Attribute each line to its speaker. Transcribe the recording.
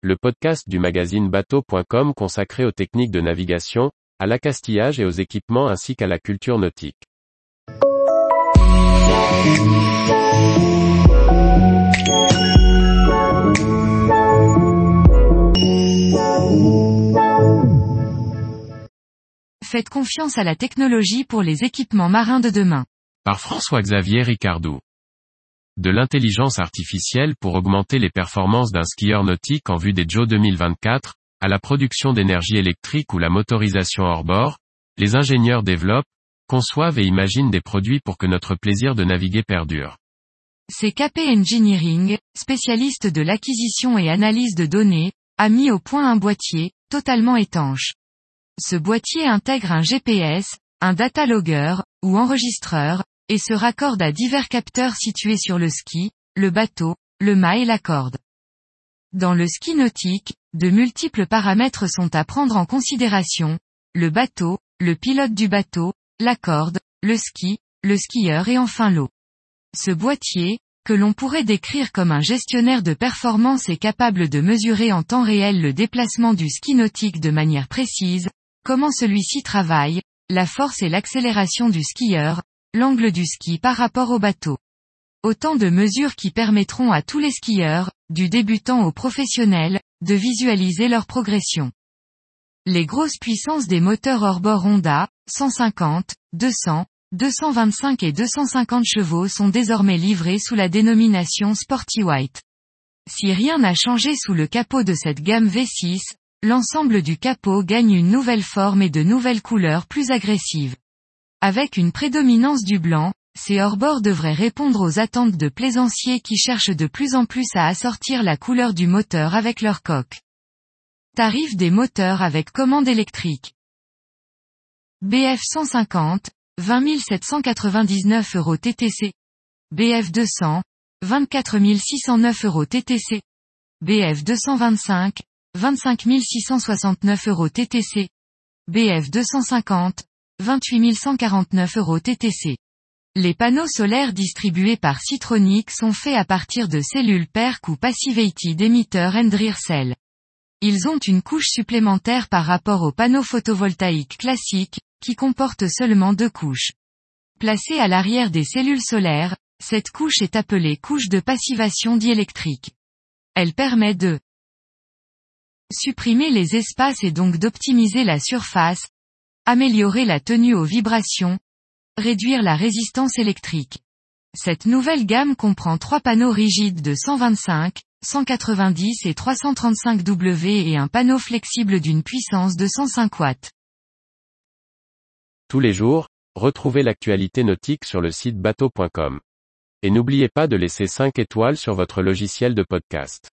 Speaker 1: le podcast du magazine bateau.com consacré aux techniques de navigation, à l'accastillage et aux équipements ainsi qu'à la culture nautique.
Speaker 2: Faites confiance à la technologie pour les équipements marins de demain.
Speaker 1: Par François-Xavier Ricardou. De l'intelligence artificielle pour augmenter les performances d'un skieur nautique en vue des JO 2024, à la production d'énergie électrique ou la motorisation hors bord, les ingénieurs développent, conçoivent et imaginent des produits pour que notre plaisir de naviguer perdure.
Speaker 2: C'est KP Engineering, spécialiste de l'acquisition et analyse de données, a mis au point un boîtier, totalement étanche. Ce boîtier intègre un GPS, un data logger, ou enregistreur, et se raccorde à divers capteurs situés sur le ski, le bateau, le mât et la corde. Dans le ski nautique, de multiples paramètres sont à prendre en considération, le bateau, le pilote du bateau, la corde, le ski, le skieur et enfin l'eau. Ce boîtier, que l'on pourrait décrire comme un gestionnaire de performance est capable de mesurer en temps réel le déplacement du ski nautique de manière précise, comment celui-ci travaille, la force et l'accélération du skieur, l'angle du ski par rapport au bateau. Autant de mesures qui permettront à tous les skieurs, du débutant au professionnel, de visualiser leur progression. Les grosses puissances des moteurs hors-bord Honda, 150, 200, 225 et 250 chevaux sont désormais livrés sous la dénomination Sporty White. Si rien n'a changé sous le capot de cette gamme V6, l'ensemble du capot gagne une nouvelle forme et de nouvelles couleurs plus agressives. Avec une prédominance du blanc, ces hors-bords devraient répondre aux attentes de plaisanciers qui cherchent de plus en plus à assortir la couleur du moteur avec leur coque. Tarif des moteurs avec commande électrique. BF 150, 20 799 euros TTC. BF 200, 24 609 euros TTC. BF 225, 25 669 euros TTC. BF 250, 28 149 euros TTC. Les panneaux solaires distribués par Citronic sont faits à partir de cellules PERC ou Passivated Emitter and. Ils ont une couche supplémentaire par rapport aux panneaux photovoltaïques classiques, qui comportent seulement deux couches. Placée à l'arrière des cellules solaires, cette couche est appelée couche de passivation diélectrique. Elle permet de supprimer les espaces et donc d'optimiser la surface, améliorer la tenue aux vibrations, réduire la résistance électrique. Cette nouvelle gamme comprend trois panneaux rigides de 125, 190 et 335 W et un panneau flexible d'une puissance de 105 watts.
Speaker 1: Tous les jours, retrouvez l'actualité nautique sur le site bateau.com. Et n'oubliez pas de laisser 5 étoiles sur votre logiciel de podcast.